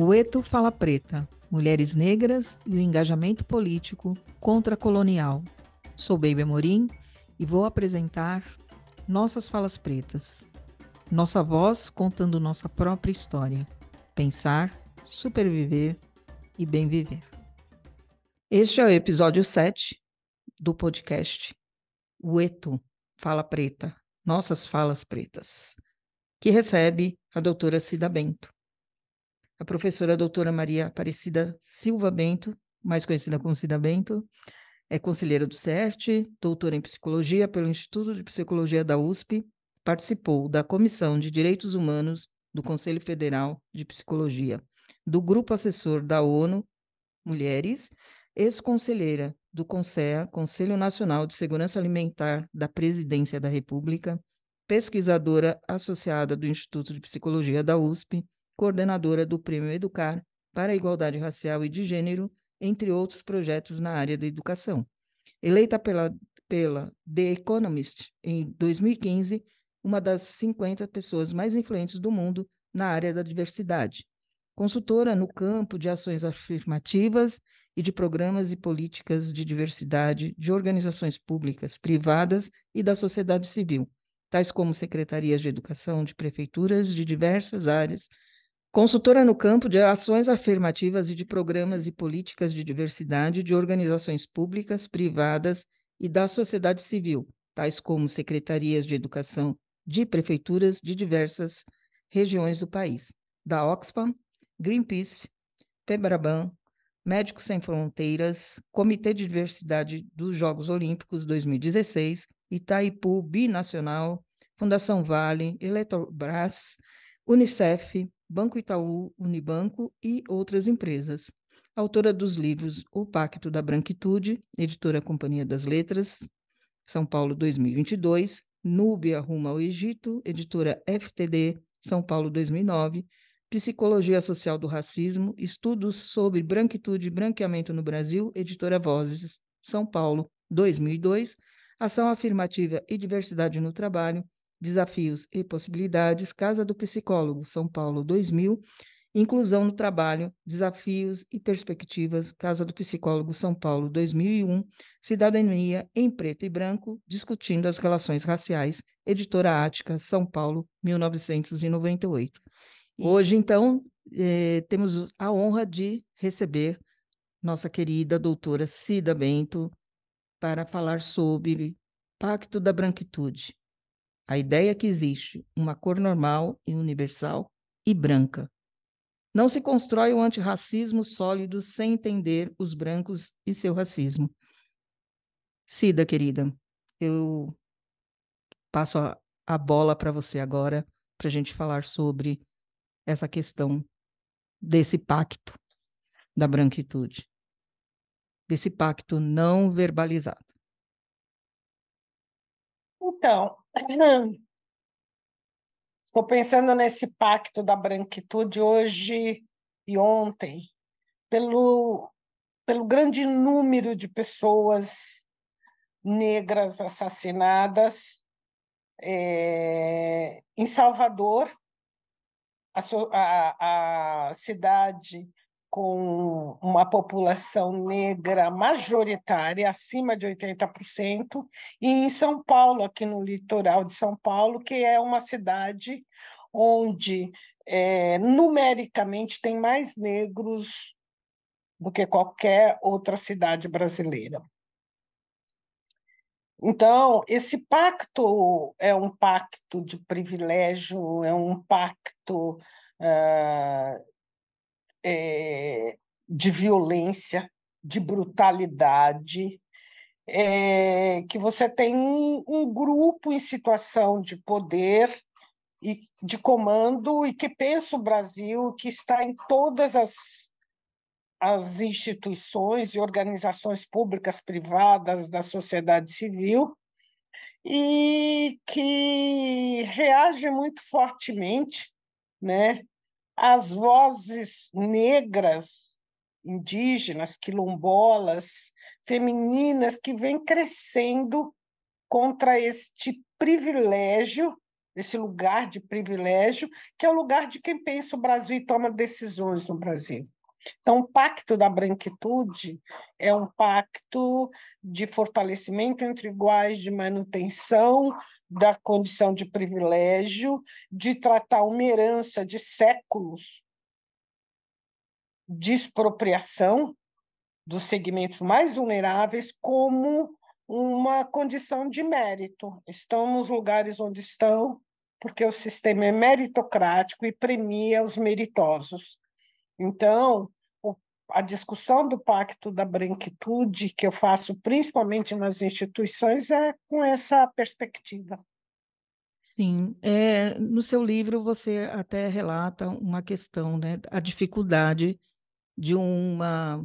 O Eto Fala Preta, Mulheres Negras e o Engajamento Político Contra-Colonial. Sou Baby Amorim e vou apresentar Nossas Falas Pretas. Nossa voz contando nossa própria história. Pensar, superviver e bem viver. Este é o episódio 7 do podcast O Eto Fala Preta, Nossas Falas Pretas, que recebe a doutora Cida Bento a professora doutora Maria Aparecida Silva Bento, mais conhecida como Cida Bento, é conselheira do CERT, doutora em psicologia pelo Instituto de Psicologia da USP, participou da Comissão de Direitos Humanos do Conselho Federal de Psicologia, do Grupo Assessor da ONU Mulheres, ex-conselheira do CONSEA, Conselho Nacional de Segurança Alimentar da Presidência da República, pesquisadora associada do Instituto de Psicologia da USP, coordenadora do Prêmio Educar para a Igualdade Racial e de Gênero, entre outros projetos na área da educação. Eleita pela, pela The Economist em 2015, uma das 50 pessoas mais influentes do mundo na área da diversidade. Consultora no campo de ações afirmativas e de programas e políticas de diversidade de organizações públicas, privadas e da sociedade civil, tais como secretarias de educação de prefeituras de diversas áreas Consultora no campo de ações afirmativas e de programas e políticas de diversidade de organizações públicas, privadas e da sociedade civil, tais como secretarias de educação de prefeituras de diversas regiões do país, da Oxfam, Greenpeace, Pebraban, Médicos Sem Fronteiras, Comitê de Diversidade dos Jogos Olímpicos 2016, Itaipu Binacional, Fundação Vale, Eletrobras, Unicef, Banco Itaú, Unibanco e outras empresas. Autora dos livros O Pacto da Branquitude, editora Companhia das Letras, São Paulo 2022, Núbia Rumo ao Egito, editora FTD, São Paulo 2009, Psicologia Social do Racismo, Estudos sobre Branquitude e Branqueamento no Brasil, editora Vozes, São Paulo 2002, Ação Afirmativa e Diversidade no Trabalho, Desafios e Possibilidades, Casa do Psicólogo, São Paulo 2000, Inclusão no Trabalho, Desafios e Perspectivas, Casa do Psicólogo, São Paulo 2001, Cidadania em Preto e Branco, Discutindo as Relações Raciais, Editora Ática, São Paulo, 1998. Hoje, então, eh, temos a honra de receber nossa querida doutora Cida Bento para falar sobre Pacto da Branquitude, a ideia que existe uma cor normal e universal e branca. Não se constrói o um antirracismo sólido sem entender os brancos e seu racismo. Cida, querida, eu passo a, a bola para você agora para a gente falar sobre essa questão desse pacto da branquitude, desse pacto não verbalizado. Então, estou pensando nesse pacto da branquitude hoje e ontem, pelo, pelo grande número de pessoas negras assassinadas é, em Salvador, a, a, a cidade com uma população negra majoritária, acima de 80%, e em São Paulo, aqui no litoral de São Paulo, que é uma cidade onde é, numericamente tem mais negros do que qualquer outra cidade brasileira. Então, esse pacto é um pacto de privilégio, é um pacto uh, é, de violência, de brutalidade, é, que você tem um, um grupo em situação de poder e de comando e que pensa o Brasil, que está em todas as, as instituições e organizações públicas, privadas, da sociedade civil, e que reage muito fortemente né, as vozes negras, indígenas, quilombolas, femininas que vêm crescendo contra este privilégio, desse lugar de privilégio, que é o lugar de quem pensa o Brasil e toma decisões no Brasil. Então, o pacto da branquitude é um pacto de fortalecimento entre iguais, de manutenção da condição de privilégio, de tratar uma herança de séculos de expropriação dos segmentos mais vulneráveis como uma condição de mérito. Estão nos lugares onde estão porque o sistema é meritocrático e premia os meritosos. Então, a discussão do pacto da branquitude, que eu faço principalmente nas instituições, é com essa perspectiva. Sim, é, no seu livro você até relata uma questão, né, a dificuldade de uma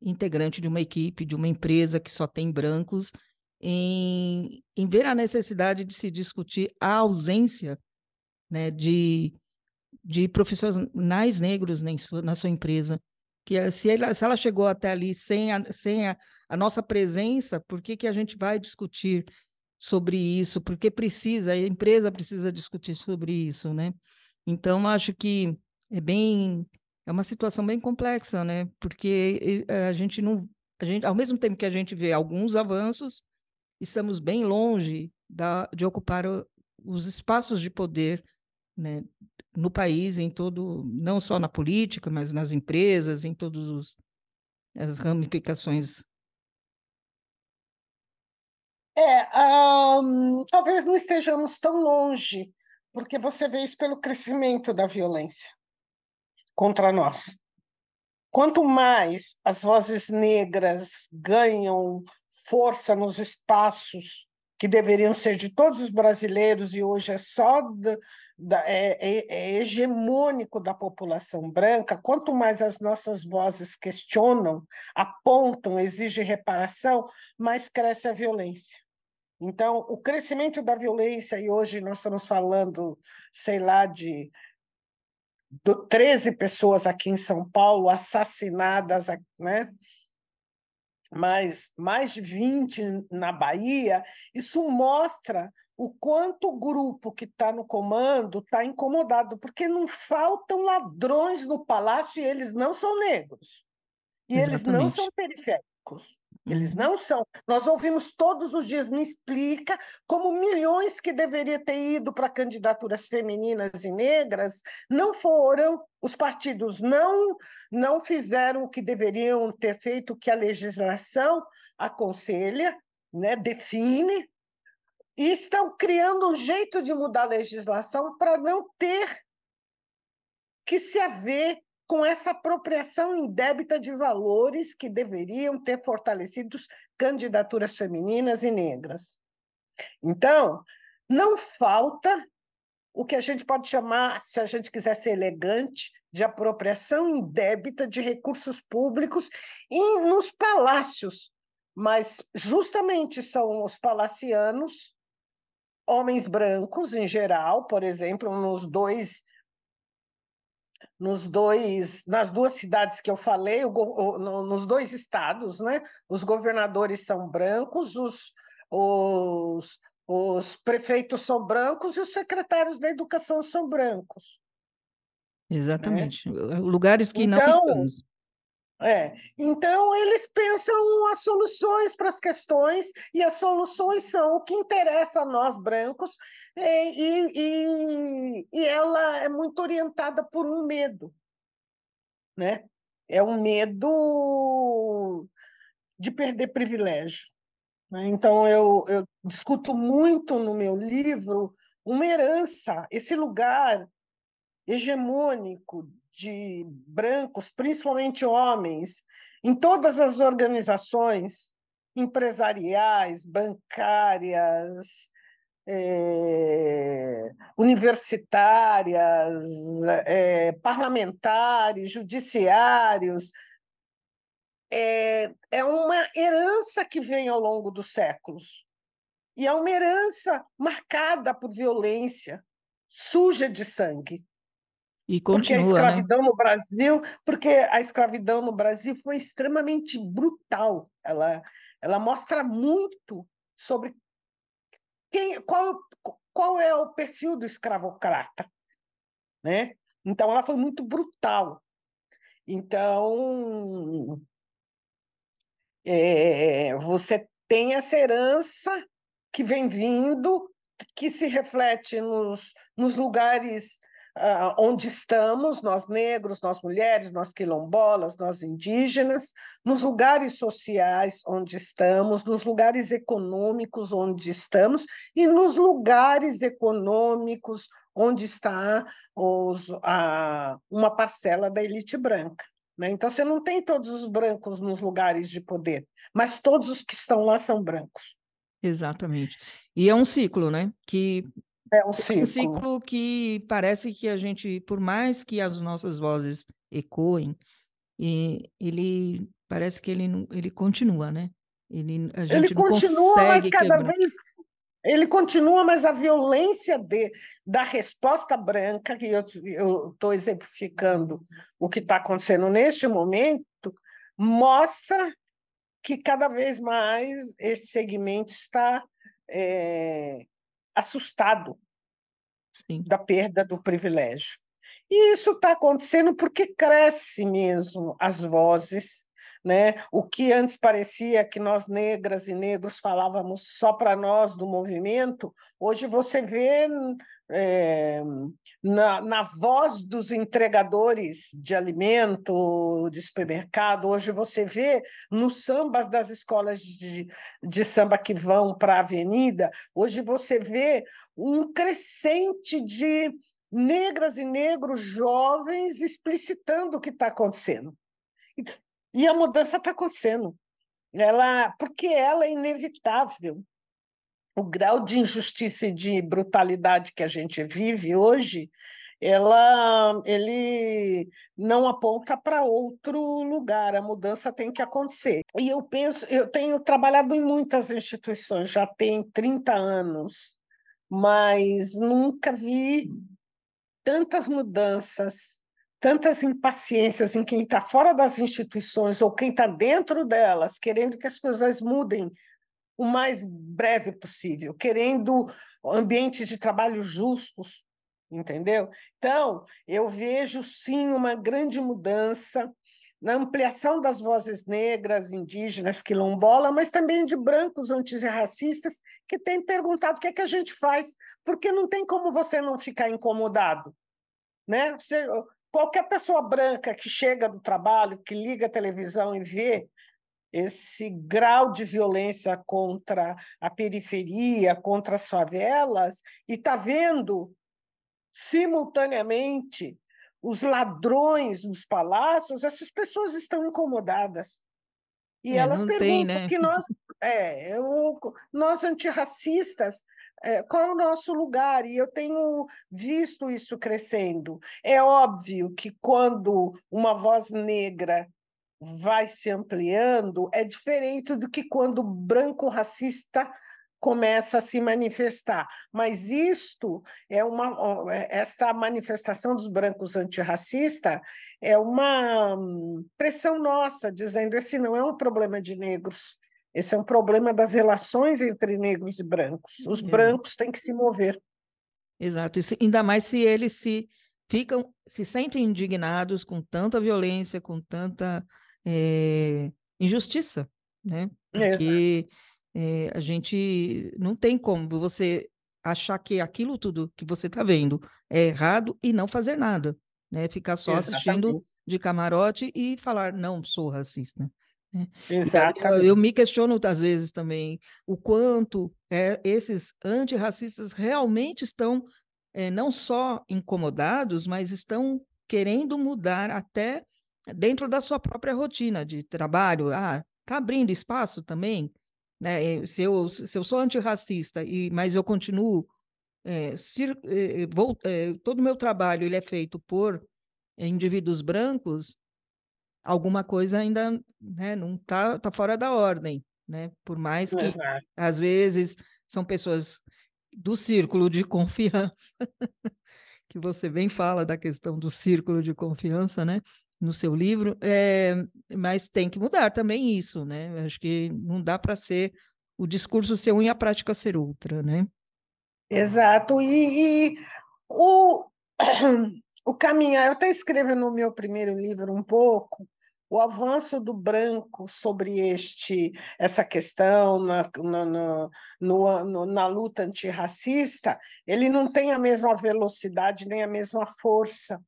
integrante de uma equipe, de uma empresa que só tem brancos, em, em ver a necessidade de se discutir a ausência né, de de profissionais negros na sua empresa. Que se ela, se ela chegou até ali sem, a, sem a, a nossa presença, por que, que a gente vai discutir sobre isso? Porque precisa, a empresa precisa discutir sobre isso, né? Então, acho que é bem é uma situação bem complexa, né? Porque a gente não, a gente, ao mesmo tempo que a gente vê alguns avanços, estamos bem longe da, de ocupar os espaços de poder né, no país, em todo, não só na política, mas nas empresas, em todas as ramificações. É, um, talvez não estejamos tão longe, porque você vê isso pelo crescimento da violência contra nós. Quanto mais as vozes negras ganham força nos espaços que deveriam ser de todos os brasileiros e hoje é só da, é, é, é hegemônico da população branca, quanto mais as nossas vozes questionam, apontam, exigem reparação, mais cresce a violência. Então, o crescimento da violência, e hoje nós estamos falando, sei lá, de 13 pessoas aqui em São Paulo assassinadas, né? Mais, mais de 20 na Bahia, isso mostra o quanto o grupo que está no comando está incomodado, porque não faltam ladrões no palácio e eles não são negros. E Exatamente. eles não são periféricos. Eles não são. Nós ouvimos todos os dias, me explica como milhões que deveriam ter ido para candidaturas femininas e negras não foram, os partidos não, não fizeram o que deveriam ter feito, que a legislação aconselha, né, define, e estão criando um jeito de mudar a legislação para não ter que se haver com essa apropriação indébita de valores que deveriam ter fortalecido candidaturas femininas e negras. Então, não falta o que a gente pode chamar, se a gente quiser ser elegante, de apropriação indébita de recursos públicos e nos palácios. Mas justamente são os palacianos, homens brancos em geral, por exemplo, nos dois nos dois, nas duas cidades que eu falei, o, o, nos dois estados, né? Os governadores são brancos, os, os, os prefeitos são brancos e os secretários da educação são brancos. Exatamente. Né? Lugares que então, não estamos. É. Então, eles pensam as soluções para as questões, e as soluções são o que interessa a nós brancos, e, e, e ela é muito orientada por um medo. Né? É um medo de perder privilégio. Né? Então, eu, eu discuto muito no meu livro uma herança, esse lugar hegemônico de brancos, principalmente homens, em todas as organizações empresariais, bancárias, é, universitárias, é, parlamentares, judiciários. É, é uma herança que vem ao longo dos séculos. E é uma herança marcada por violência, suja de sangue. E continua, porque a né? escravidão né? no Brasil, porque a escravidão no Brasil foi extremamente brutal. Ela, ela mostra muito sobre quem, qual, qual é o perfil do escravocrata, né? Então ela foi muito brutal. Então é, você tem essa herança que vem vindo, que se reflete nos, nos lugares uh, onde estamos, nós negros, nós mulheres, nós quilombolas, nós indígenas, nos lugares sociais onde estamos, nos lugares econômicos onde estamos e nos lugares econômicos onde está os, a, uma parcela da elite branca. Né? Então, você não tem todos os brancos nos lugares de poder, mas todos os que estão lá são brancos. Exatamente. E é um ciclo, né? Que é um ciclo. um ciclo que parece que a gente, por mais que as nossas vozes ecoem, e ele parece que ele, ele continua, né? Ele, a gente ele continua, mas cada quebrar. vez ele continua, mas a violência de, da resposta branca, que eu estou exemplificando o que está acontecendo neste momento, mostra que cada vez mais esse segmento está é, assustado Sim. da perda do privilégio. E isso está acontecendo porque cresce mesmo as vozes, né? O que antes parecia que nós negras e negros falávamos só para nós do movimento, hoje você vê é, na, na voz dos entregadores de alimento, de supermercado, hoje você vê nos sambas das escolas de, de samba que vão para a avenida, hoje você vê um crescente de negras e negros jovens explicitando o que está acontecendo. E a mudança está acontecendo. Ela, porque ela é inevitável o grau de injustiça e de brutalidade que a gente vive hoje, ela, ele não aponta para outro lugar, a mudança tem que acontecer. E eu penso, eu tenho trabalhado em muitas instituições, já tem 30 anos, mas nunca vi tantas mudanças, tantas impaciências em quem está fora das instituições ou quem está dentro delas, querendo que as coisas mudem o mais breve possível, querendo ambientes de trabalho justos, entendeu? Então, eu vejo sim uma grande mudança na ampliação das vozes negras, indígenas, quilombola, mas também de brancos antirracistas que têm perguntado o que é que a gente faz, porque não tem como você não ficar incomodado, né? Você, qualquer pessoa branca que chega do trabalho, que liga a televisão e vê esse grau de violência contra a periferia, contra as favelas, e está vendo simultaneamente os ladrões nos palácios, essas pessoas estão incomodadas. E é, elas perguntam tem, né? que nós, é, eu, nós antirracistas, é, qual é o nosso lugar? E eu tenho visto isso crescendo. É óbvio que quando uma voz negra vai se ampliando é diferente do que quando o branco racista começa a se manifestar. Mas isto é uma é, essa manifestação dos brancos antirracista é uma hum, pressão nossa, dizendo esse não é um problema de negros, esse é um problema das relações entre negros e brancos. Os é. brancos têm que se mover. Exato, e se, ainda mais se eles se ficam, se sentem indignados com tanta violência, com tanta é, injustiça, né? Porque é, a gente não tem como você achar que aquilo tudo que você está vendo é errado e não fazer nada, né? Ficar só Exatamente. assistindo de camarote e falar não sou racista. Né? Eu, eu, me questiono às vezes também o quanto é, esses antirracistas realmente estão é, não só incomodados, mas estão querendo mudar até dentro da sua própria rotina de trabalho. Ah, está abrindo espaço também? Né? Se, eu, se eu sou antirracista, e, mas eu continuo. É, é, vou, é, todo o meu trabalho ele é feito por indivíduos brancos, alguma coisa ainda né, não está tá fora da ordem. Né? Por mais que, Exato. às vezes, são pessoas do círculo de confiança, que você bem fala da questão do círculo de confiança, né? No seu livro, é, mas tem que mudar também isso, né? Acho que não dá para ser o discurso ser um e a prática ser outra, né? Exato. E, e o, o caminhar, eu até escrevo no meu primeiro livro um pouco o avanço do branco sobre este essa questão na, na, na, no, na luta antirracista, ele não tem a mesma velocidade nem a mesma força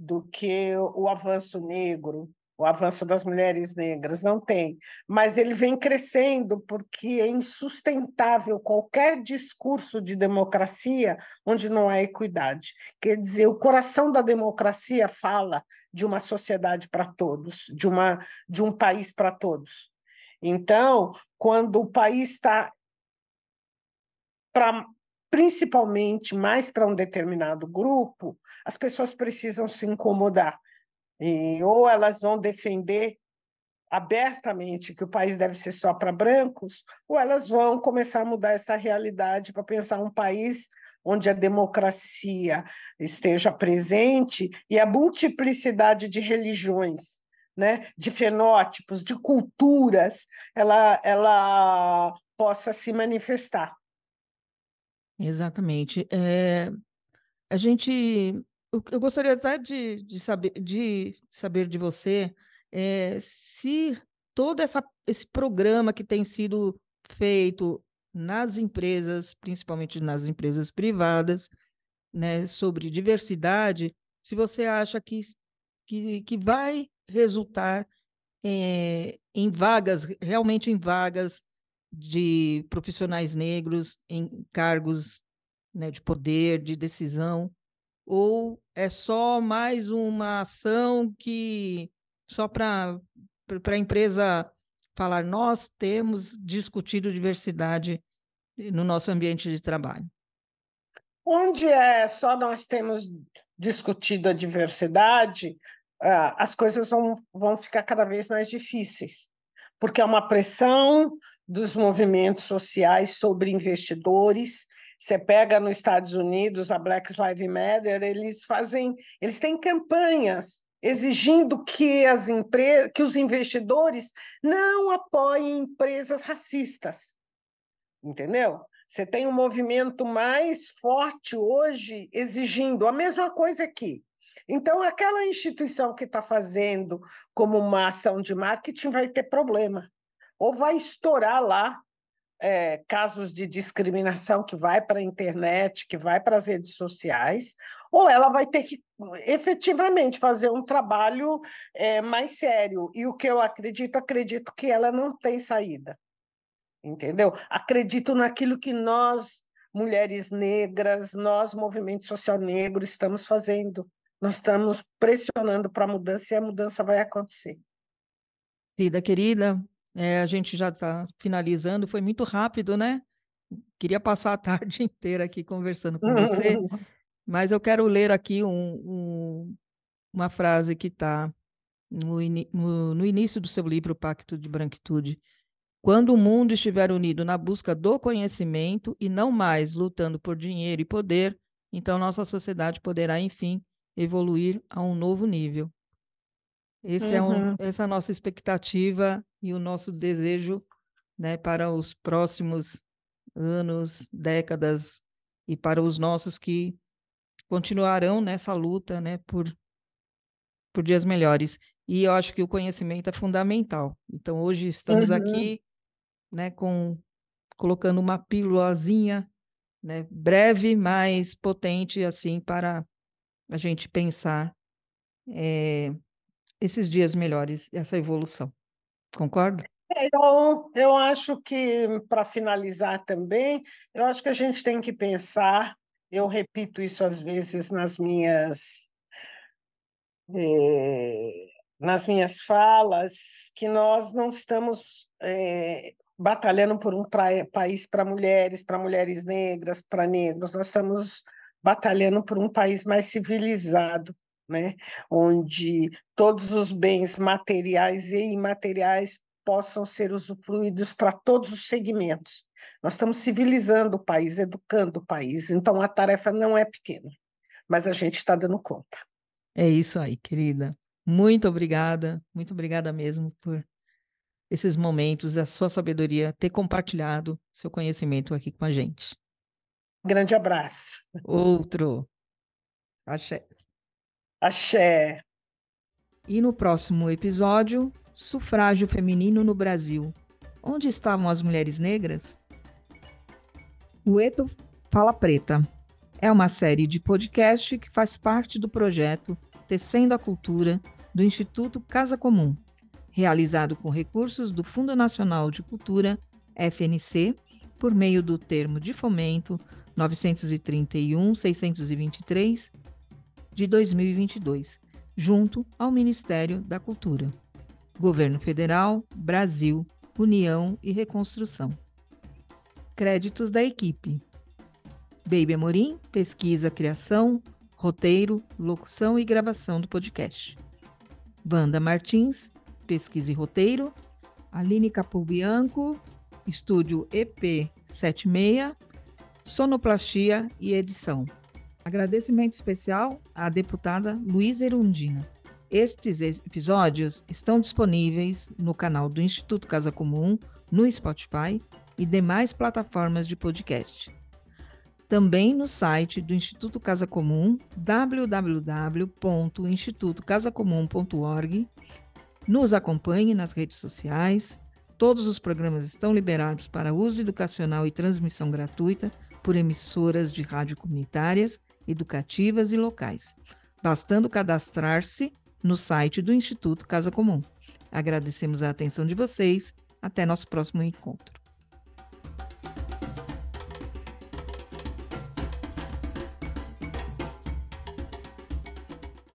do que o, avanço negro, o avanço das mulheres negras, não tem. Mas ele vem crescendo porque é insustentável qualquer discurso de democracia onde não há equidade. Quer dizer, o coração da democracia fala de uma sociedade para todos, de, uma, de um país para todos. Então, quando o país está principalmente mais para um determinado grupo, as pessoas precisam se incomodar. E, ou elas vão defender abertamente que o país deve ser só para brancos, ou elas vão começar a mudar essa realidade para pensar um país onde a democracia esteja presente e a multiplicidade de religiões, né, de fenótipos, de culturas, ela, ela possa se manifestar. Exatamente. É, a gente eu gostaria até de, de, saber, de saber de você é, se todo essa, esse programa que tem sido feito nas empresas, principalmente nas empresas privadas, né, sobre diversidade, se você acha que, que, que vai resultar é, em vagas, realmente em vagas de profissionais negros, em cargos né, de poder, de decisão, ou é só mais uma ação que só para a empresa falar nós temos discutido diversidade no nosso ambiente de trabalho? Onde é só nós temos discutido a diversidade, ah, as coisas vão, vão ficar cada vez mais difíceis, porque é uma pressão dos movimentos sociais sobre investidores você pega nos Estados Unidos a Black Lives Matter, eles fazem, eles têm campanhas exigindo que as empresas, que os investidores não apoiem empresas racistas. Entendeu? Você tem um movimento mais forte hoje exigindo a mesma coisa aqui. Então, aquela instituição que está fazendo como uma ação de marketing vai ter problema. Ou vai estourar lá é, casos de discriminação que vai para a internet, que vai para as redes sociais, ou ela vai ter que efetivamente fazer um trabalho é, mais sério. E o que eu acredito, acredito que ela não tem saída. Entendeu? Acredito naquilo que nós, mulheres negras, nós, movimento social negro, estamos fazendo. Nós estamos pressionando para a mudança e a mudança vai acontecer. Cida, querida, é, a gente já está finalizando, foi muito rápido, né? Queria passar a tarde inteira aqui conversando com você, mas eu quero ler aqui um, um, uma frase que está no, no, no início do seu livro Pacto de Branquitude. Quando o mundo estiver unido na busca do conhecimento e não mais lutando por dinheiro e poder, então nossa sociedade poderá, enfim, evoluir a um novo nível. Esse é um, essa é a nossa expectativa e o nosso desejo né, para os próximos anos, décadas e para os nossos que continuarão nessa luta né, por, por dias melhores. E eu acho que o conhecimento é fundamental. Então, hoje estamos uhum. aqui né, com, colocando uma pílulazinha né, breve, mas potente, assim, para a gente pensar é, esses dias melhores, essa evolução. Concorda? É, eu, eu acho que, para finalizar também, eu acho que a gente tem que pensar, eu repito isso às vezes nas minhas, eh, nas minhas falas, que nós não estamos eh, batalhando por um país para mulheres, para mulheres negras, para negros, nós estamos batalhando por um país mais civilizado, né? onde todos os bens materiais e imateriais possam ser usufruídos para todos os segmentos. Nós estamos civilizando o país, educando o país, então a tarefa não é pequena, mas a gente está dando conta. É isso aí, querida. Muito obrigada, muito obrigada mesmo por esses momentos, a sua sabedoria, ter compartilhado seu conhecimento aqui com a gente. Grande abraço. Outro. Axé. Axé. E no próximo episódio, sufrágio feminino no Brasil. Onde estavam as mulheres negras? O Eto Fala Preta é uma série de podcast que faz parte do projeto Tecendo a Cultura do Instituto Casa Comum, realizado com recursos do Fundo Nacional de Cultura, FNC, por meio do termo de fomento 931-623 de 2022, junto ao Ministério da Cultura. Governo Federal, Brasil, União e Reconstrução. Créditos da equipe: Baby Amorim, pesquisa, criação, roteiro, locução e gravação do podcast. Wanda Martins, pesquisa e roteiro. Aline Capulbianco, estúdio EP76, sonoplastia e edição. Agradecimento especial à deputada Luísa Erundina. Estes episódios estão disponíveis no canal do Instituto Casa Comum, no Spotify e demais plataformas de podcast. Também no site do Instituto Casa Comum, www.institutocasacomum.org. Nos acompanhe nas redes sociais. Todos os programas estão liberados para uso educacional e transmissão gratuita por emissoras de rádio comunitárias, educativas e locais, bastando cadastrar-se no site do Instituto Casa Comum. Agradecemos a atenção de vocês. Até nosso próximo encontro.